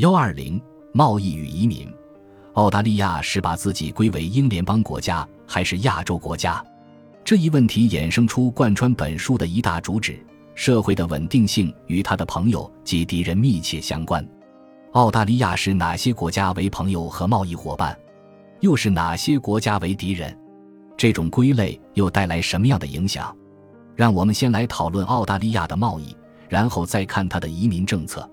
幺二零贸易与移民，澳大利亚是把自己归为英联邦国家还是亚洲国家？这一问题衍生出贯穿本书的一大主旨：社会的稳定性与他的朋友及敌人密切相关。澳大利亚是哪些国家为朋友和贸易伙伴？又是哪些国家为敌人？这种归类又带来什么样的影响？让我们先来讨论澳大利亚的贸易，然后再看它的移民政策。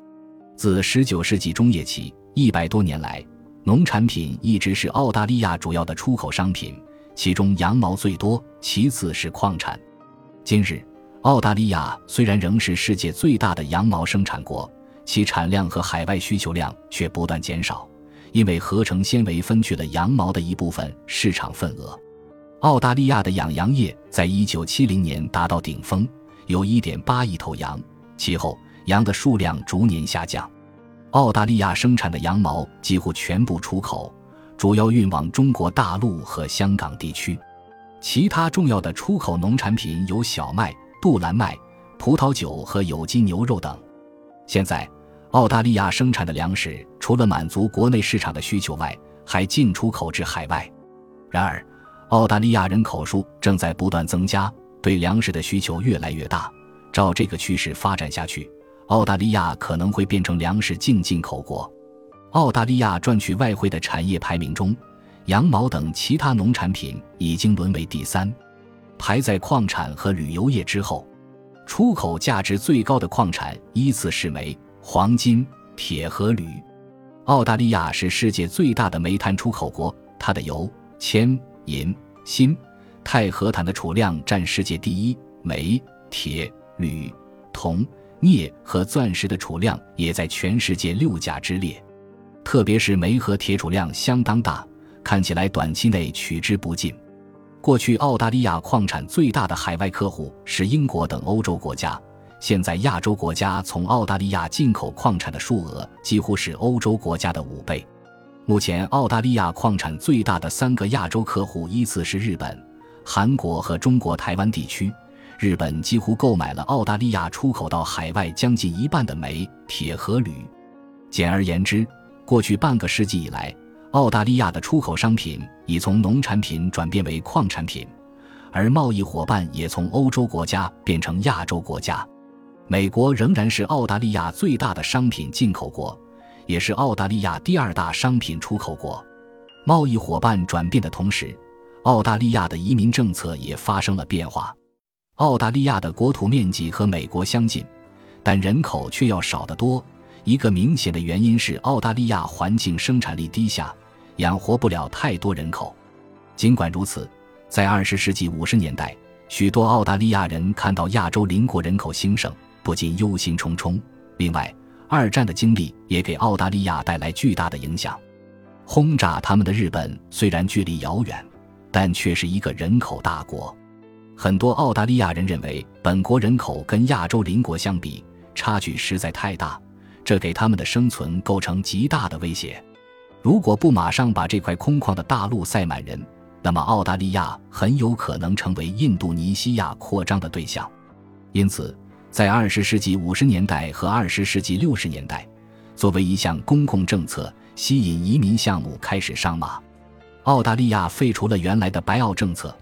自19世纪中叶起，一百多年来，农产品一直是澳大利亚主要的出口商品，其中羊毛最多，其次是矿产。今日，澳大利亚虽然仍是世界最大的羊毛生产国，其产量和海外需求量却不断减少，因为合成纤维分去了羊毛的一部分市场份额。澳大利亚的养羊业在一九七零年达到顶峰，有一点八亿头羊。其后，羊的数量逐年下降。澳大利亚生产的羊毛几乎全部出口，主要运往中国大陆和香港地区。其他重要的出口农产品有小麦、杜兰麦、葡萄酒和有机牛肉等。现在，澳大利亚生产的粮食除了满足国内市场的需求外，还进出口至海外。然而，澳大利亚人口数正在不断增加，对粮食的需求越来越大。照这个趋势发展下去，澳大利亚可能会变成粮食净进口国。澳大利亚赚取外汇的产业排名中，羊毛等其他农产品已经沦为第三，排在矿产和旅游业之后。出口价值最高的矿产依次是煤、黄金、铁和铝。澳大利亚是世界最大的煤炭出口国，它的油、铅。银、锌、钛和钽的储量占世界第一，煤、铁、铝、铜、镍和钻石的储量也在全世界六甲之列。特别是煤和铁储量相当大，看起来短期内取之不尽。过去，澳大利亚矿产最大的海外客户是英国等欧洲国家，现在亚洲国家从澳大利亚进口矿产的数额几乎是欧洲国家的五倍。目前，澳大利亚矿产最大的三个亚洲客户依次是日本、韩国和中国台湾地区。日本几乎购买了澳大利亚出口到海外将近一半的煤、铁和铝。简而言之，过去半个世纪以来，澳大利亚的出口商品已从农产品转变为矿产品，而贸易伙伴也从欧洲国家变成亚洲国家。美国仍然是澳大利亚最大的商品进口国。也是澳大利亚第二大商品出口国，贸易伙伴转变的同时，澳大利亚的移民政策也发生了变化。澳大利亚的国土面积和美国相近，但人口却要少得多。一个明显的原因是澳大利亚环境生产力低下，养活不了太多人口。尽管如此，在二十世纪五十年代，许多澳大利亚人看到亚洲邻国人口兴盛，不禁忧心忡忡。另外，二战的经历也给澳大利亚带来巨大的影响。轰炸他们的日本虽然距离遥远，但却是一个人口大国。很多澳大利亚人认为，本国人口跟亚洲邻国相比，差距实在太大，这给他们的生存构成极大的威胁。如果不马上把这块空旷的大陆塞满人，那么澳大利亚很有可能成为印度尼西亚扩张的对象。因此。在二十世纪五十年代和二十世纪六十年代，作为一项公共政策，吸引移民项目开始上马。澳大利亚废除了原来的白澳政策，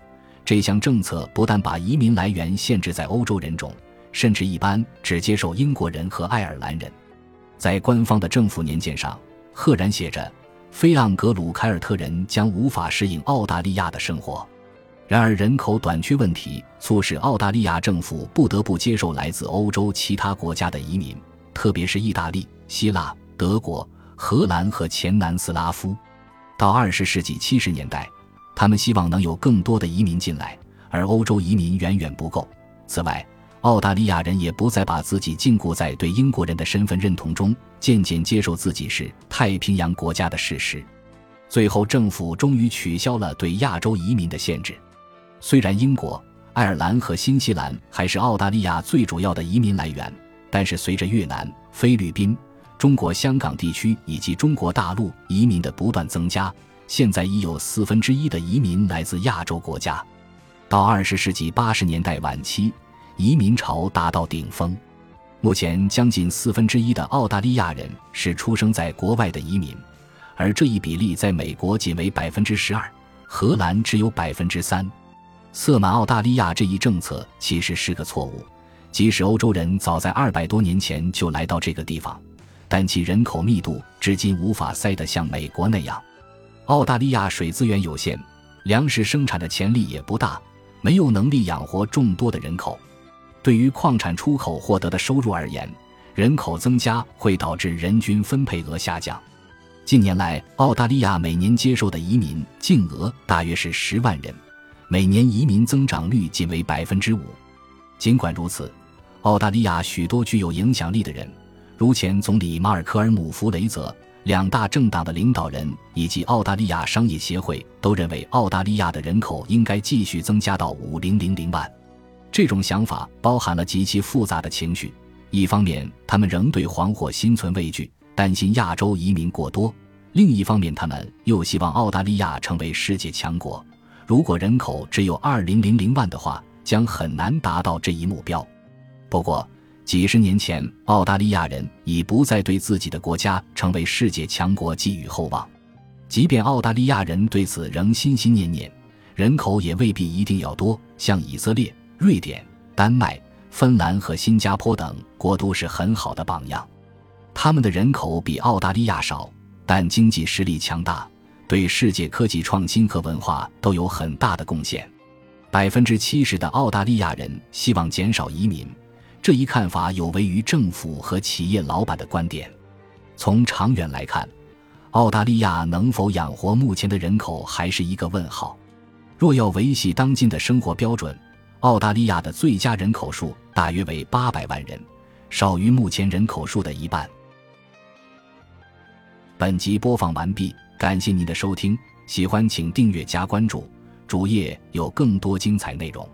这项政策不但把移民来源限制在欧洲人种，甚至一般只接受英国人和爱尔兰人。在官方的政府年鉴上，赫然写着：“非盎格鲁凯尔特人将无法适应澳大利亚的生活。”然而，人口短缺问题促使澳大利亚政府不得不接受来自欧洲其他国家的移民，特别是意大利、希腊、德国、荷兰和前南斯拉夫。到二十世纪七十年代，他们希望能有更多的移民进来，而欧洲移民远远不够。此外，澳大利亚人也不再把自己禁锢在对英国人的身份认同中，渐渐接受自己是太平洋国家的事实。最后，政府终于取消了对亚洲移民的限制。虽然英国、爱尔兰和新西兰还是澳大利亚最主要的移民来源，但是随着越南、菲律宾、中国香港地区以及中国大陆移民的不断增加，现在已有四分之一的移民来自亚洲国家。到二十世纪八十年代晚期，移民潮达到顶峰。目前，将近四分之一的澳大利亚人是出生在国外的移民，而这一比例在美国仅为百分之十二，荷兰只有百分之三。色满澳大利亚这一政策其实是个错误，即使欧洲人早在二百多年前就来到这个地方，但其人口密度至今无法塞得像美国那样。澳大利亚水资源有限，粮食生产的潜力也不大，没有能力养活众多的人口。对于矿产出口获得的收入而言，人口增加会导致人均分配额下降。近年来，澳大利亚每年接受的移民净额大约是十万人，每年移民增长率仅为百分之五。尽管如此，澳大利亚许多具有影响力的人，如前总理马尔科尔姆·弗雷泽、两大政党的领导人以及澳大利亚商业协会，都认为澳大利亚的人口应该继续增加到五零零零万。这种想法包含了极其复杂的情绪。一方面，他们仍对黄祸心存畏惧，担心亚洲移民过多；另一方面，他们又希望澳大利亚成为世界强国。如果人口只有二零零零万的话，将很难达到这一目标。不过，几十年前，澳大利亚人已不再对自己的国家成为世界强国寄予厚望。即便澳大利亚人对此仍心心念念，人口也未必一定要多，像以色列。瑞典、丹麦、芬兰和新加坡等国都是很好的榜样，他们的人口比澳大利亚少，但经济实力强大，对世界科技创新和文化都有很大的贡献。百分之七十的澳大利亚人希望减少移民，这一看法有违于政府和企业老板的观点。从长远来看，澳大利亚能否养活目前的人口还是一个问号。若要维系当今的生活标准，澳大利亚的最佳人口数大约为八百万人，少于目前人口数的一半。本集播放完毕，感谢您的收听，喜欢请订阅加关注，主页有更多精彩内容。